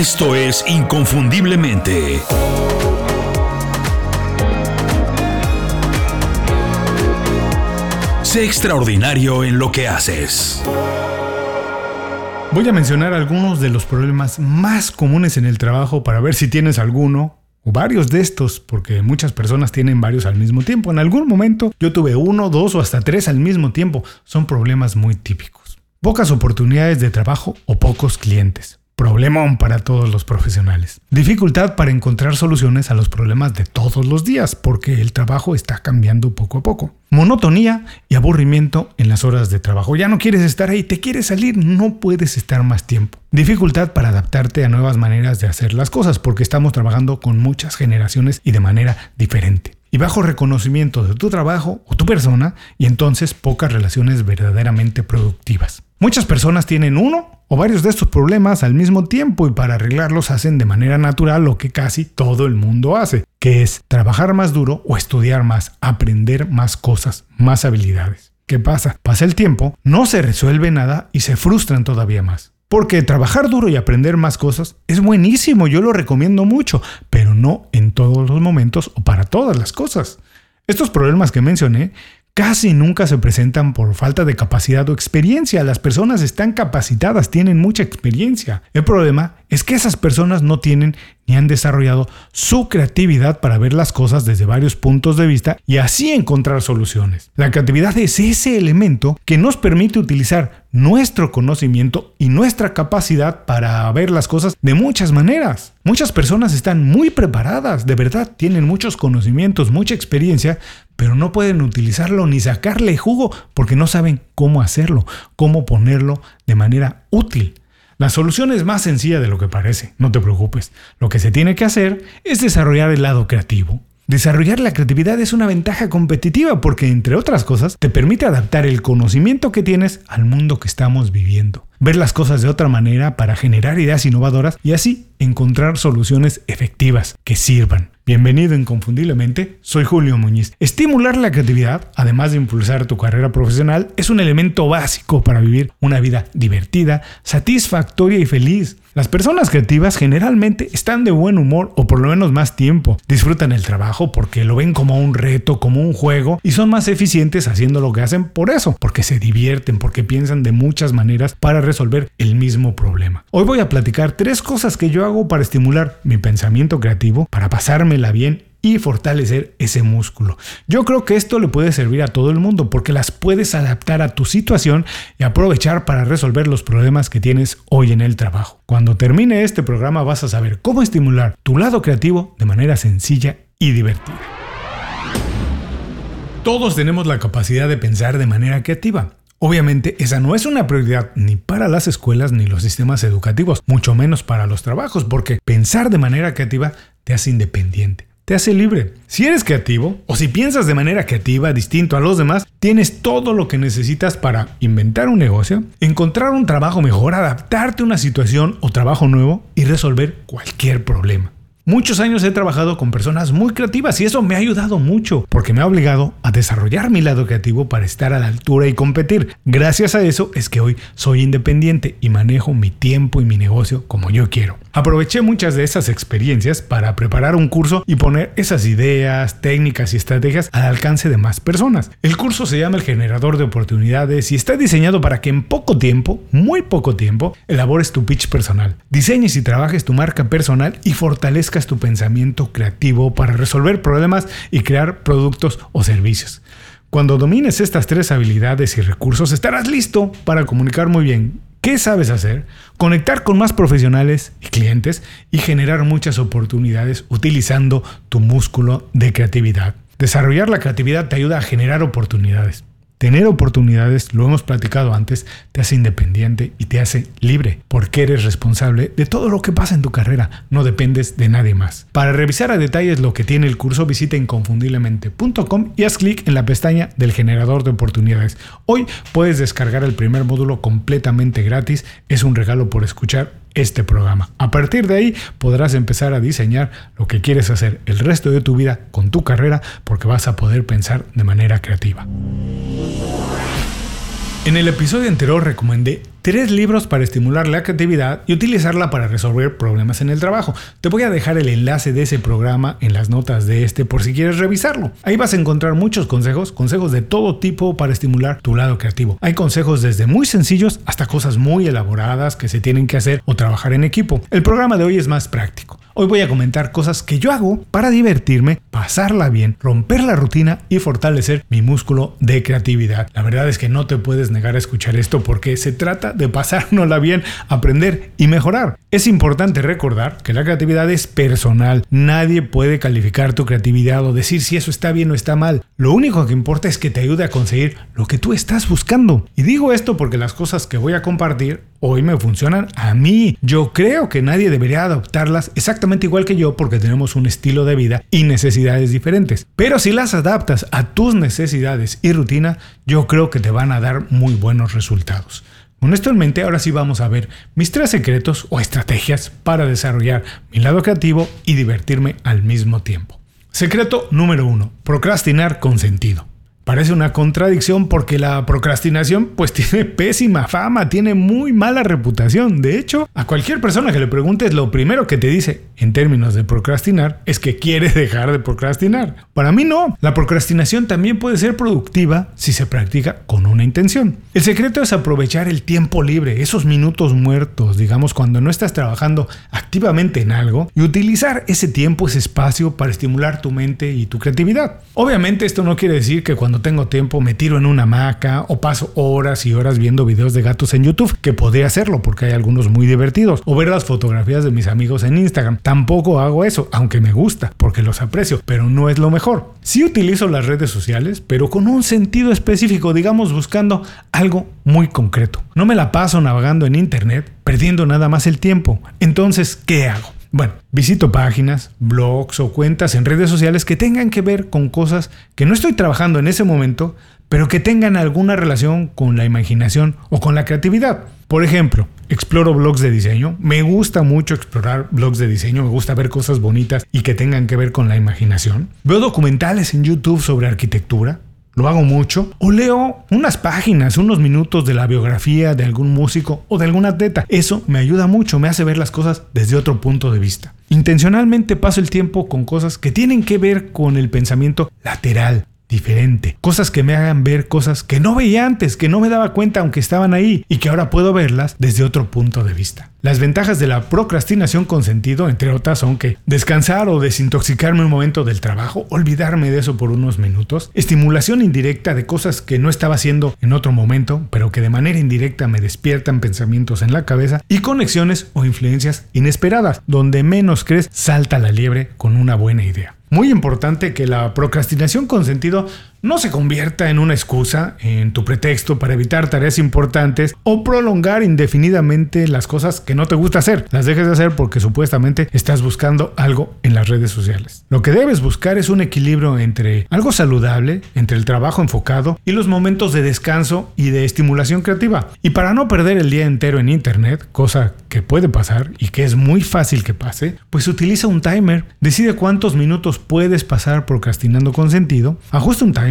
Esto es Inconfundiblemente. Sé extraordinario en lo que haces. Voy a mencionar algunos de los problemas más comunes en el trabajo para ver si tienes alguno o varios de estos, porque muchas personas tienen varios al mismo tiempo. En algún momento yo tuve uno, dos o hasta tres al mismo tiempo. Son problemas muy típicos. Pocas oportunidades de trabajo o pocos clientes. Problemón para todos los profesionales. Dificultad para encontrar soluciones a los problemas de todos los días, porque el trabajo está cambiando poco a poco. Monotonía y aburrimiento en las horas de trabajo. Ya no quieres estar ahí, te quieres salir, no puedes estar más tiempo. Dificultad para adaptarte a nuevas maneras de hacer las cosas, porque estamos trabajando con muchas generaciones y de manera diferente y bajo reconocimiento de tu trabajo o tu persona y entonces pocas relaciones verdaderamente productivas. Muchas personas tienen uno o varios de estos problemas al mismo tiempo y para arreglarlos hacen de manera natural lo que casi todo el mundo hace, que es trabajar más duro o estudiar más, aprender más cosas, más habilidades. ¿Qué pasa? Pasa el tiempo, no se resuelve nada y se frustran todavía más. Porque trabajar duro y aprender más cosas es buenísimo, yo lo recomiendo mucho, pero no en todos los momentos o para todas las cosas. Estos problemas que mencioné casi nunca se presentan por falta de capacidad o experiencia. Las personas están capacitadas, tienen mucha experiencia. El problema es que esas personas no tienen ni han desarrollado su creatividad para ver las cosas desde varios puntos de vista y así encontrar soluciones. La creatividad es ese elemento que nos permite utilizar nuestro conocimiento y nuestra capacidad para ver las cosas de muchas maneras. Muchas personas están muy preparadas, de verdad, tienen muchos conocimientos, mucha experiencia, pero no pueden utilizarlo ni sacarle jugo porque no saben cómo hacerlo, cómo ponerlo de manera útil. La solución es más sencilla de lo que parece, no te preocupes. Lo que se tiene que hacer es desarrollar el lado creativo. Desarrollar la creatividad es una ventaja competitiva porque, entre otras cosas, te permite adaptar el conocimiento que tienes al mundo que estamos viviendo, ver las cosas de otra manera para generar ideas innovadoras y así encontrar soluciones efectivas que sirvan. Bienvenido inconfundiblemente, soy Julio Muñiz. Estimular la creatividad, además de impulsar tu carrera profesional, es un elemento básico para vivir una vida divertida, satisfactoria y feliz. Las personas creativas generalmente están de buen humor o por lo menos más tiempo. Disfrutan el trabajo porque lo ven como un reto, como un juego y son más eficientes haciendo lo que hacen por eso, porque se divierten, porque piensan de muchas maneras para resolver el mismo problema. Hoy voy a platicar tres cosas que yo hago para estimular mi pensamiento creativo, para pasármela bien y fortalecer ese músculo. Yo creo que esto le puede servir a todo el mundo porque las puedes adaptar a tu situación y aprovechar para resolver los problemas que tienes hoy en el trabajo. Cuando termine este programa vas a saber cómo estimular tu lado creativo de manera sencilla y divertida. Todos tenemos la capacidad de pensar de manera creativa. Obviamente esa no es una prioridad ni para las escuelas ni los sistemas educativos, mucho menos para los trabajos, porque pensar de manera creativa te hace independiente te hace libre. Si eres creativo o si piensas de manera creativa, distinto a los demás, tienes todo lo que necesitas para inventar un negocio, encontrar un trabajo mejor, adaptarte a una situación o trabajo nuevo y resolver cualquier problema. Muchos años he trabajado con personas muy creativas y eso me ha ayudado mucho porque me ha obligado a desarrollar mi lado creativo para estar a la altura y competir. Gracias a eso es que hoy soy independiente y manejo mi tiempo y mi negocio como yo quiero. Aproveché muchas de esas experiencias para preparar un curso y poner esas ideas, técnicas y estrategias al alcance de más personas. El curso se llama El Generador de Oportunidades y está diseñado para que en poco tiempo, muy poco tiempo, elabores tu pitch personal, diseñes y trabajes tu marca personal y fortalezcas tu pensamiento creativo para resolver problemas y crear productos o servicios. Cuando domines estas tres habilidades y recursos, estarás listo para comunicar muy bien qué sabes hacer, conectar con más profesionales y clientes y generar muchas oportunidades utilizando tu músculo de creatividad. Desarrollar la creatividad te ayuda a generar oportunidades. Tener oportunidades, lo hemos platicado antes, te hace independiente y te hace libre, porque eres responsable de todo lo que pasa en tu carrera, no dependes de nadie más. Para revisar a detalles lo que tiene el curso, visita inconfundiblemente.com y haz clic en la pestaña del generador de oportunidades. Hoy puedes descargar el primer módulo completamente gratis, es un regalo por escuchar este programa. A partir de ahí podrás empezar a diseñar lo que quieres hacer el resto de tu vida con tu carrera porque vas a poder pensar de manera creativa. En el episodio anterior recomendé tres libros para estimular la creatividad y utilizarla para resolver problemas en el trabajo. Te voy a dejar el enlace de ese programa en las notas de este por si quieres revisarlo. Ahí vas a encontrar muchos consejos, consejos de todo tipo para estimular tu lado creativo. Hay consejos desde muy sencillos hasta cosas muy elaboradas que se tienen que hacer o trabajar en equipo. El programa de hoy es más práctico. Hoy voy a comentar cosas que yo hago para divertirme, pasarla bien, romper la rutina y fortalecer mi músculo de creatividad. La verdad es que no te puedes negar a escuchar esto porque se trata de pasárnosla bien, aprender y mejorar. Es importante recordar que la creatividad es personal. Nadie puede calificar tu creatividad o decir si eso está bien o está mal. Lo único que importa es que te ayude a conseguir lo que tú estás buscando. Y digo esto porque las cosas que voy a compartir hoy me funcionan a mí. Yo creo que nadie debería adoptarlas exactamente igual que yo porque tenemos un estilo de vida y necesidades diferentes. Pero si las adaptas a tus necesidades y rutina, yo creo que te van a dar muy buenos resultados. Con esto en mente, ahora sí vamos a ver mis tres secretos o estrategias para desarrollar mi lado creativo y divertirme al mismo tiempo. Secreto número uno, procrastinar con sentido. Parece una contradicción porque la procrastinación pues tiene pésima fama, tiene muy mala reputación. De hecho, a cualquier persona que le preguntes lo primero que te dice en términos de procrastinar es que quiere dejar de procrastinar. Para mí no, la procrastinación también puede ser productiva si se practica con una intención. El secreto es aprovechar el tiempo libre, esos minutos muertos, digamos cuando no estás trabajando activamente en algo y utilizar ese tiempo, ese espacio para estimular tu mente y tu creatividad. Obviamente esto no quiere decir que cuando tengo tiempo me tiro en una hamaca o paso horas y horas viendo videos de gatos en YouTube, que podría hacerlo porque hay algunos muy divertidos, o ver las fotografías de mis amigos en Instagram. Tampoco hago eso, aunque me gusta, porque los aprecio, pero no es lo mejor. Sí utilizo las redes sociales, pero con un sentido específico, digamos buscando algo muy concreto. No me la paso navegando en Internet, perdiendo nada más el tiempo. Entonces, ¿qué hago? Bueno, visito páginas, blogs o cuentas en redes sociales que tengan que ver con cosas que no estoy trabajando en ese momento, pero que tengan alguna relación con la imaginación o con la creatividad. Por ejemplo, exploro blogs de diseño. Me gusta mucho explorar blogs de diseño, me gusta ver cosas bonitas y que tengan que ver con la imaginación. Veo documentales en YouTube sobre arquitectura lo hago mucho, o leo unas páginas, unos minutos de la biografía de algún músico o de algún atleta. Eso me ayuda mucho, me hace ver las cosas desde otro punto de vista. Intencionalmente paso el tiempo con cosas que tienen que ver con el pensamiento lateral, diferente. Cosas que me hagan ver cosas que no veía antes, que no me daba cuenta aunque estaban ahí y que ahora puedo verlas desde otro punto de vista. Las ventajas de la procrastinación con sentido, entre otras, son que descansar o desintoxicarme un momento del trabajo, olvidarme de eso por unos minutos, estimulación indirecta de cosas que no estaba haciendo en otro momento, pero que de manera indirecta me despiertan pensamientos en la cabeza, y conexiones o influencias inesperadas, donde menos crees salta la liebre con una buena idea. Muy importante que la procrastinación con sentido no se convierta en una excusa, en tu pretexto para evitar tareas importantes o prolongar indefinidamente las cosas que no te gusta hacer. Las dejes de hacer porque supuestamente estás buscando algo en las redes sociales. Lo que debes buscar es un equilibrio entre algo saludable, entre el trabajo enfocado y los momentos de descanso y de estimulación creativa. Y para no perder el día entero en internet, cosa que puede pasar y que es muy fácil que pase, pues utiliza un timer, decide cuántos minutos puedes pasar procrastinando con sentido, ajusta un timer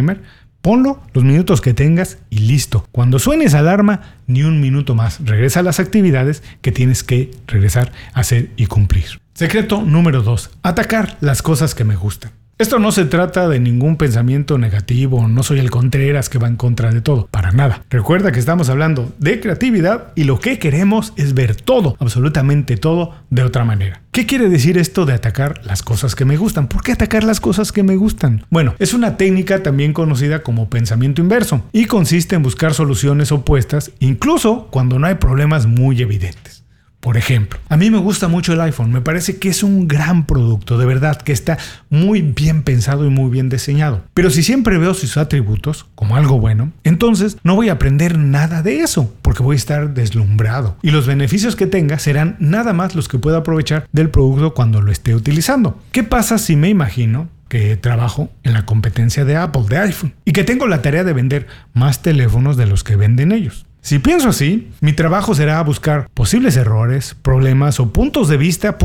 ponlo los minutos que tengas y listo. Cuando suene esa alarma, ni un minuto más. Regresa a las actividades que tienes que regresar a hacer y cumplir. Secreto número 2. Atacar las cosas que me gustan. Esto no se trata de ningún pensamiento negativo, no soy el Contreras que va en contra de todo, para nada. Recuerda que estamos hablando de creatividad y lo que queremos es ver todo, absolutamente todo, de otra manera. ¿Qué quiere decir esto de atacar las cosas que me gustan? ¿Por qué atacar las cosas que me gustan? Bueno, es una técnica también conocida como pensamiento inverso y consiste en buscar soluciones opuestas incluso cuando no hay problemas muy evidentes. Por ejemplo, a mí me gusta mucho el iPhone, me parece que es un gran producto, de verdad, que está muy bien pensado y muy bien diseñado. Pero si siempre veo sus atributos como algo bueno, entonces no voy a aprender nada de eso, porque voy a estar deslumbrado. Y los beneficios que tenga serán nada más los que pueda aprovechar del producto cuando lo esté utilizando. ¿Qué pasa si me imagino que trabajo en la competencia de Apple, de iPhone, y que tengo la tarea de vender más teléfonos de los que venden ellos? Si pienso así, mi trabajo será buscar posibles errores, problemas o puntos de vista.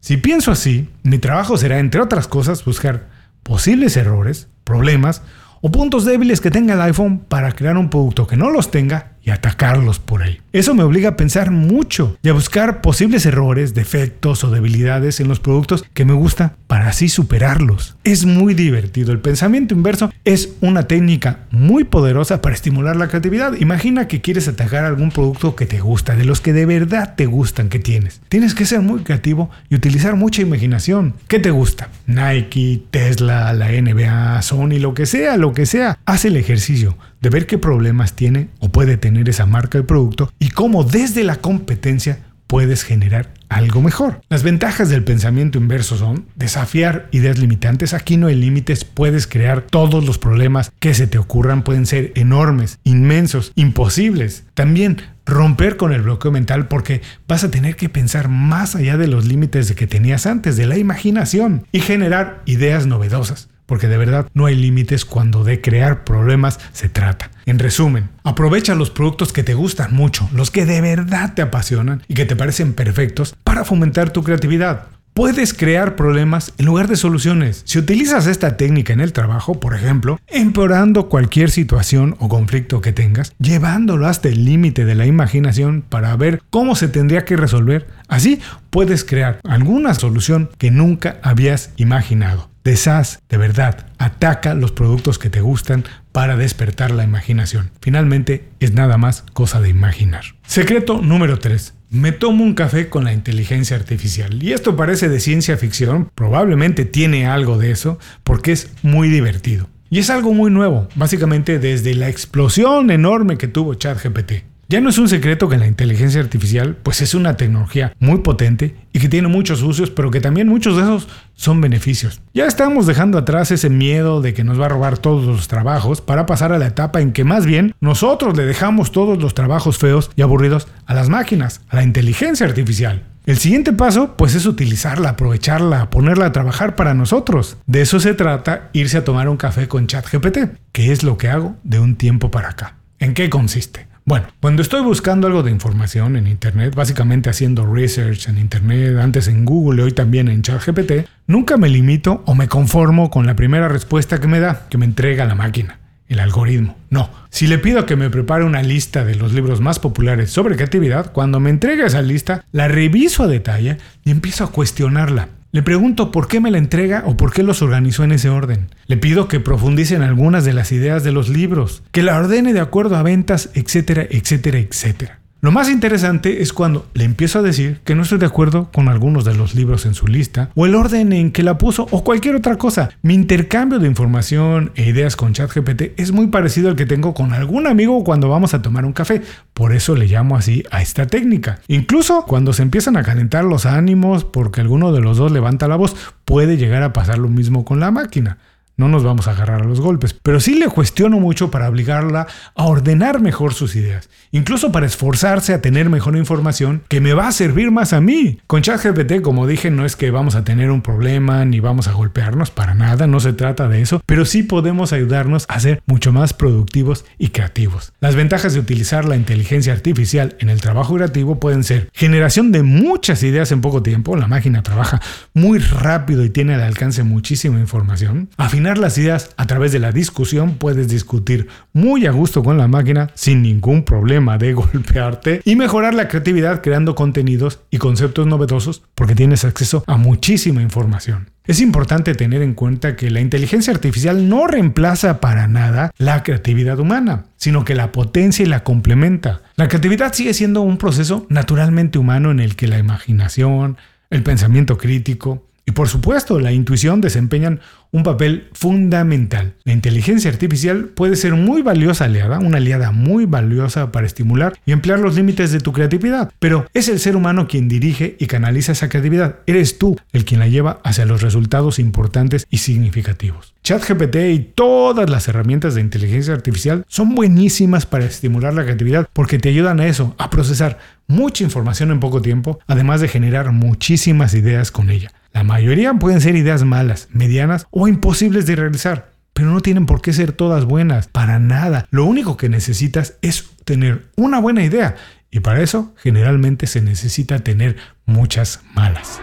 Si pienso así, mi trabajo será, entre otras cosas, buscar posibles errores, problemas o puntos débiles que tenga el iPhone para crear un producto que no los tenga y atacarlos por ahí. Eso me obliga a pensar mucho y a buscar posibles errores, defectos o debilidades en los productos que me gusta para así superarlos. Es muy divertido. El pensamiento inverso es una técnica muy poderosa para estimular la creatividad. Imagina que quieres atacar algún producto que te gusta, de los que de verdad te gustan que tienes. Tienes que ser muy creativo y utilizar mucha imaginación. ¿Qué te gusta? Nike, Tesla, la NBA, Sony, lo que sea, lo que sea. Haz el ejercicio de ver qué problemas tiene o puede tener esa marca de producto y cómo desde la competencia puedes generar algo mejor. Las ventajas del pensamiento inverso son desafiar ideas limitantes. Aquí no hay límites, puedes crear todos los problemas que se te ocurran, pueden ser enormes, inmensos, imposibles. También romper con el bloqueo mental porque vas a tener que pensar más allá de los límites de que tenías antes, de la imaginación y generar ideas novedosas porque de verdad no hay límites cuando de crear problemas se trata. En resumen, aprovecha los productos que te gustan mucho, los que de verdad te apasionan y que te parecen perfectos para fomentar tu creatividad. Puedes crear problemas en lugar de soluciones. Si utilizas esta técnica en el trabajo, por ejemplo, empeorando cualquier situación o conflicto que tengas, llevándolo hasta el límite de la imaginación para ver cómo se tendría que resolver, así puedes crear alguna solución que nunca habías imaginado. Deshaz, de verdad, ataca los productos que te gustan para despertar la imaginación. Finalmente, es nada más cosa de imaginar. Secreto número 3. Me tomo un café con la inteligencia artificial. Y esto parece de ciencia ficción, probablemente tiene algo de eso, porque es muy divertido. Y es algo muy nuevo, básicamente desde la explosión enorme que tuvo ChatGPT. Ya no es un secreto que la inteligencia artificial pues es una tecnología muy potente y que tiene muchos usos, pero que también muchos de esos son beneficios. Ya estamos dejando atrás ese miedo de que nos va a robar todos los trabajos para pasar a la etapa en que más bien nosotros le dejamos todos los trabajos feos y aburridos a las máquinas, a la inteligencia artificial. El siguiente paso, pues es utilizarla, aprovecharla, ponerla a trabajar para nosotros. De eso se trata irse a tomar un café con ChatGPT, que es lo que hago de un tiempo para acá. ¿En qué consiste? Bueno, cuando estoy buscando algo de información en Internet, básicamente haciendo research en Internet, antes en Google y hoy también en ChatGPT, nunca me limito o me conformo con la primera respuesta que me da, que me entrega la máquina, el algoritmo. No, si le pido que me prepare una lista de los libros más populares sobre creatividad, cuando me entrega esa lista, la reviso a detalle y empiezo a cuestionarla. Le pregunto por qué me la entrega o por qué los organizó en ese orden. Le pido que profundice en algunas de las ideas de los libros, que la ordene de acuerdo a ventas, etcétera, etcétera, etcétera. Lo más interesante es cuando le empiezo a decir que no estoy de acuerdo con algunos de los libros en su lista, o el orden en que la puso, o cualquier otra cosa. Mi intercambio de información e ideas con ChatGPT es muy parecido al que tengo con algún amigo cuando vamos a tomar un café. Por eso le llamo así a esta técnica. Incluso cuando se empiezan a calentar los ánimos porque alguno de los dos levanta la voz, puede llegar a pasar lo mismo con la máquina. No nos vamos a agarrar a los golpes, pero sí le cuestiono mucho para obligarla a ordenar mejor sus ideas, incluso para esforzarse a tener mejor información que me va a servir más a mí. Con ChatGPT, como dije, no es que vamos a tener un problema ni vamos a golpearnos para nada, no se trata de eso, pero sí podemos ayudarnos a ser mucho más productivos y creativos. Las ventajas de utilizar la inteligencia artificial en el trabajo creativo pueden ser generación de muchas ideas en poco tiempo, la máquina trabaja muy rápido y tiene al alcance muchísima información, las ideas a través de la discusión, puedes discutir muy a gusto con la máquina sin ningún problema de golpearte y mejorar la creatividad creando contenidos y conceptos novedosos porque tienes acceso a muchísima información. Es importante tener en cuenta que la inteligencia artificial no reemplaza para nada la creatividad humana, sino que la potencia y la complementa. La creatividad sigue siendo un proceso naturalmente humano en el que la imaginación, el pensamiento crítico, y por supuesto, la intuición desempeñan un papel fundamental. La inteligencia artificial puede ser muy valiosa aliada, una aliada muy valiosa para estimular y emplear los límites de tu creatividad, pero es el ser humano quien dirige y canaliza esa creatividad. Eres tú el quien la lleva hacia los resultados importantes y significativos. ChatGPT y todas las herramientas de inteligencia artificial son buenísimas para estimular la creatividad porque te ayudan a eso, a procesar mucha información en poco tiempo, además de generar muchísimas ideas con ella. La mayoría pueden ser ideas malas, medianas o imposibles de realizar, pero no tienen por qué ser todas buenas, para nada. Lo único que necesitas es tener una buena idea y para eso generalmente se necesita tener muchas malas.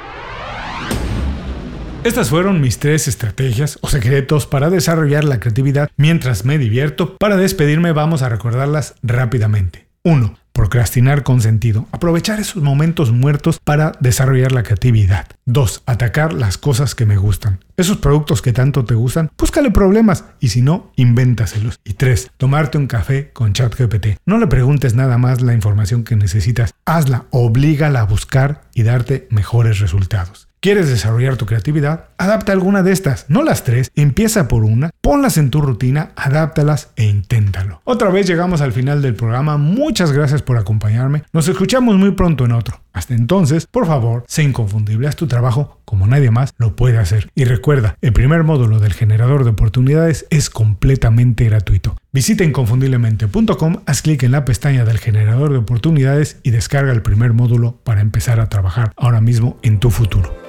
Estas fueron mis tres estrategias o secretos para desarrollar la creatividad mientras me divierto. Para despedirme vamos a recordarlas rápidamente. 1. Procrastinar con sentido. Aprovechar esos momentos muertos para desarrollar la creatividad. 2. Atacar las cosas que me gustan. Esos productos que tanto te gustan, búscale problemas y si no, invéntaselos. Y 3. Tomarte un café con ChatGPT. No le preguntes nada más la información que necesitas. Hazla, oblígala a buscar y darte mejores resultados. ¿Quieres desarrollar tu creatividad? Adapta alguna de estas, no las tres, empieza por una, ponlas en tu rutina, adáptalas e inténtalo. Otra vez llegamos al final del programa, muchas gracias por acompañarme, nos escuchamos muy pronto en otro. Hasta entonces, por favor, sé inconfundible, haz tu trabajo como nadie más lo puede hacer. Y recuerda, el primer módulo del generador de oportunidades es completamente gratuito. Visita inconfundiblemente.com, haz clic en la pestaña del generador de oportunidades y descarga el primer módulo para empezar a trabajar ahora mismo en tu futuro.